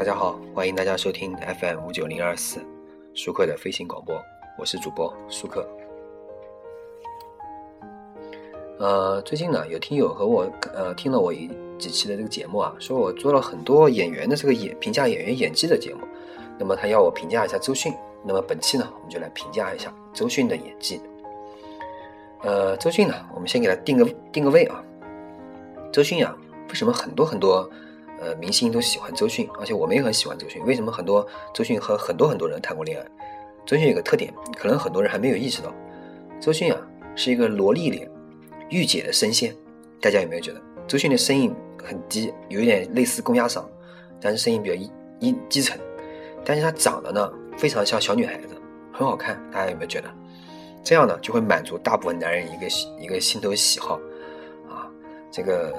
大家好，欢迎大家收听 FM 五九零二四舒克的飞行广播，我是主播舒克。呃，最近呢，有听友和我呃听了我一几期的这个节目啊，说我做了很多演员的这个演评价演员演技的节目，那么他要我评价一下周迅，那么本期呢，我们就来评价一下周迅的演技。呃，周迅呢，我们先给他定个定个位啊。周迅啊，为什么很多很多？呃，明星都喜欢周迅，而且我们也很喜欢周迅。为什么很多周迅和很多很多人谈过恋爱？周迅有个特点，可能很多人还没有意识到，周迅啊是一个萝莉脸，御姐的声线。大家有没有觉得周迅的声音很低，有一点类似公鸭嗓，但是声音比较低低沉。但是她长得呢非常像小女孩子，很好看。大家有没有觉得？这样呢就会满足大部分男人一个一个心头喜好啊，这个。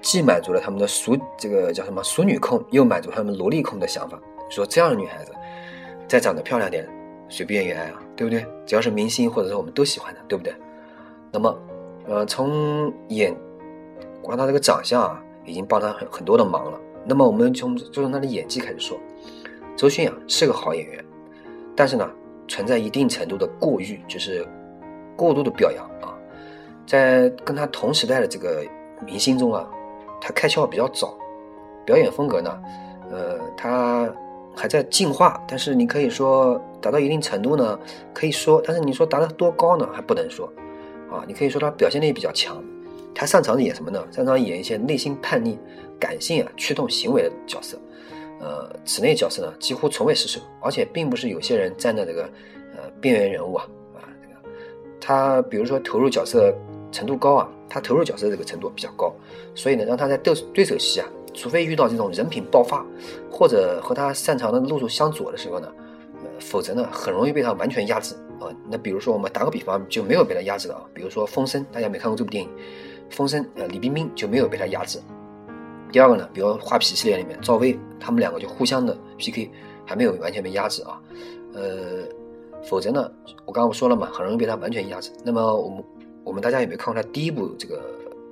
既满足了他们的熟这个叫什么熟女控，又满足他们萝莉控的想法。说这样的女孩子，再长得漂亮点，谁不愿意爱啊？对不对？只要是明星，或者说我们都喜欢的，对不对？那么，呃，从演，光她这个长相啊，已经帮她很很多的忙了。那么，我们从就从她的演技开始说，周迅啊是个好演员，但是呢，存在一定程度的过誉，就是过度的表扬啊，在跟她同时代的这个明星中啊。他开窍比较早，表演风格呢，呃，他还在进化，但是你可以说达到一定程度呢，可以说，但是你说达到多高呢，还不能说，啊，你可以说他表现力比较强，他擅长演什么呢？擅长演一些内心叛逆、感性啊驱动行为的角色，呃，此类角色呢几乎从未失手，而且并不是有些人站在这个呃边缘人物啊啊，这个他比如说投入角色。程度高啊，他投入角色这个程度比较高，所以呢，让他在对对手戏啊，除非遇到这种人品爆发，或者和他擅长的路数相左的时候呢，呃，否则呢，很容易被他完全压制啊。那比如说我们打个比方，就没有被他压制的啊，比如说《风声》，大家没看过这部电影，《风声》呃，李冰冰就没有被他压制。第二个呢，比如《画皮》系列里面赵薇，他们两个就互相的 PK，还没有完全被压制啊。呃，否则呢，我刚刚不说了嘛，很容易被他完全压制。那么我们。我们大家有没有看过他第一部这个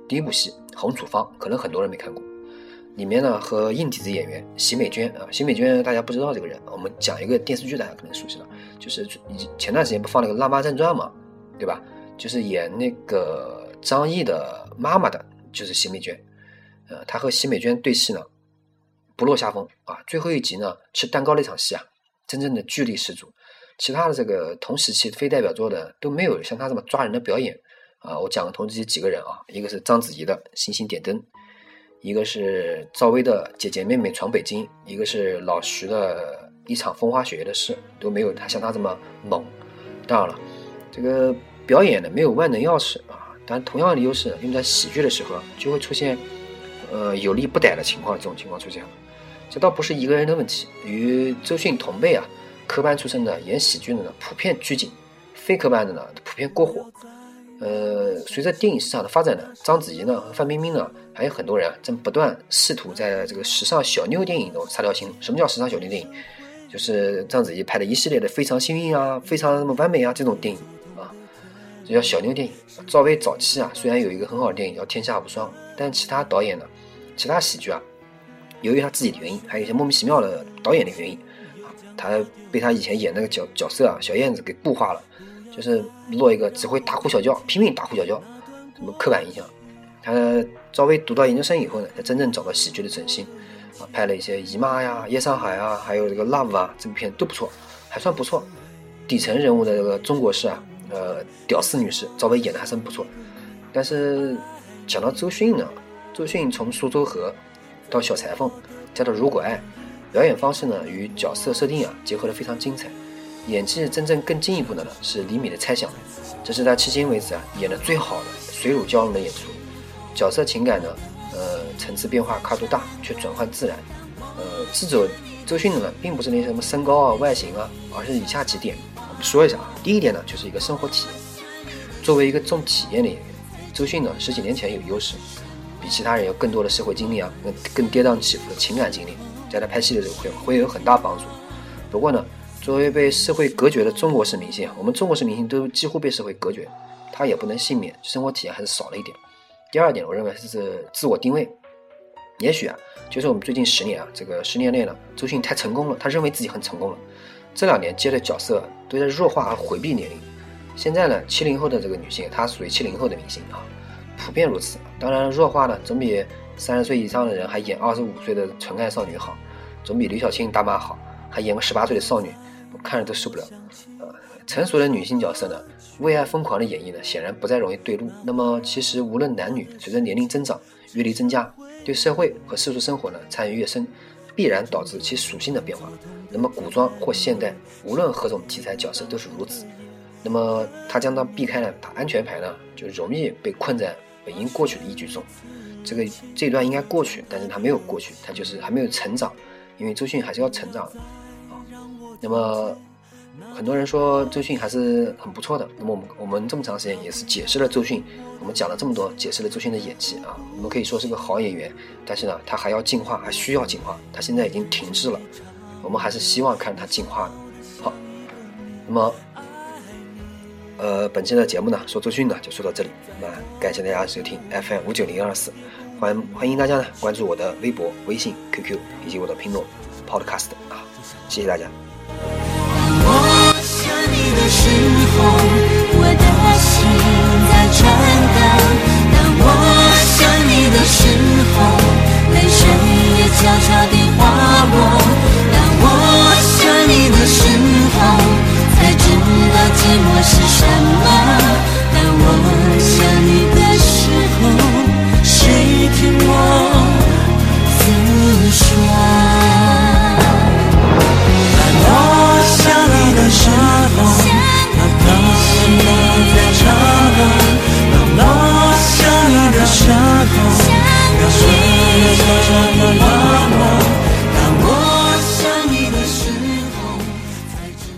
第一部戏《红处方》？可能很多人没看过。里面呢和硬底子演员奚美娟啊，奚美娟大家不知道这个人。我们讲一个电视剧，大家可能熟悉了，就是前段时间不放那个《辣妈正传》嘛，对吧？就是演那个张译的妈妈的，就是奚美娟。呃，她和奚美娟对戏呢，不落下风啊。最后一集呢，吃蛋糕那场戏啊，真正的剧力十足。其他的这个同时期非代表作的都没有像她这么抓人的表演。啊，我讲同这几个人啊，一个是章子怡的《星星点灯》，一个是赵薇的《姐姐妹妹闯北京》，一个是老徐的《一场风花雪月的事》，都没有他像他这么猛。当然了，这个表演呢没有万能钥匙啊，但同样的优势用在喜剧的时候就会出现呃有利不逮的情况，这种情况出现了。这倒不是一个人的问题，与周迅同辈啊，科班出身的演喜剧的呢普遍拘谨，非科班的呢普遍过火。呃，随着电影市场的发展呢，章子怡呢和范冰冰呢，还有很多人啊，正不断试图在这个时尚小妞电影中插条心。什么叫时尚小妞电影？就是章子怡拍的一系列的《非常幸运》啊，《非常什么完美啊》这种电影啊，这叫小妞电影。赵薇早期啊，虽然有一个很好的电影叫《天下无双》，但其他导演呢，其他喜剧啊，由于他自己的原因，还有一些莫名其妙的导演的原因啊，他被他以前演那个角角色啊，小燕子给固化了。就是落一个只会大呼小叫、拼命大呼小叫，什么刻板印象。他赵薇读到研究生以后呢，才真正找到喜剧的准心，啊，拍了一些《姨妈》呀、《夜上海》啊，还有这个《Love》啊，这部片都不错，还算不错。底层人物的这个中国式啊，呃，屌丝女士，赵薇演的还算不错。但是讲到周迅呢，周迅从苏州河到小裁缝，再到如果爱，表演方式呢与角色设定啊结合的非常精彩。演技真正更进一步的呢，是李米的猜想，这是他迄今为止啊演的最好的水乳交融的演出，角色情感呢，呃层次变化跨度大，却转换自然。呃，制作周迅的呢，并不是那些什么身高啊、外形啊，而是以下几点，我们说一下啊。第一点呢，就是一个生活体验。作为一个重体验的演员，周迅呢十几年前有优势，比其他人有更多的社会经历啊，更更跌宕起伏的情感经历，在他拍戏的时候会会有很大帮助。不过呢。作为被社会隔绝的中国式明星，我们中国式明星都几乎被社会隔绝，他也不能幸免，生活体验还是少了一点。第二点，我认为是自我定位。也许啊，就是我们最近十年啊，这个十年内呢，周迅太成功了，他认为自己很成功了。这两年接的角色都在弱化而回避年龄。现在呢，七零后的这个女性，她属于七零后的明星啊，普遍如此。当然，弱化呢总比三十岁以上的人还演二十五岁的纯爱少女好，总比刘晓庆大妈好，还演个十八岁的少女，我看着都受不了。呃，成熟的女性角色呢，为爱疯狂的演绎呢，显然不再容易对路。那么，其实无论男女，随着年龄增长、阅历增加，对社会和世俗生活呢参与越深，必然导致其属性的变化。那么，古装或现代，无论何种题材角色都是如此。那么他将当避开了打安全牌呢，就容易被困在本应过去的一局中。这个这段应该过去，但是他没有过去，他就是还没有成长，因为周迅还是要成长。那么很多人说周迅还是很不错的。那么我们我们这么长时间也是解释了周迅，我们讲了这么多，解释了周迅的演技啊。我们可以说是个好演员，但是呢，他还要进化，还需要进化。他现在已经停滞了，我们还是希望看他进化的。好，那么。呃，本期的节目呢，说周迅呢就说到这里。那感谢大家收听 FM 五九零二四，欢欢迎大家呢关注我的微博、微信、QQ 以及我的拼诺 Podcast 啊，谢谢大家。当我想你的时候，我的心。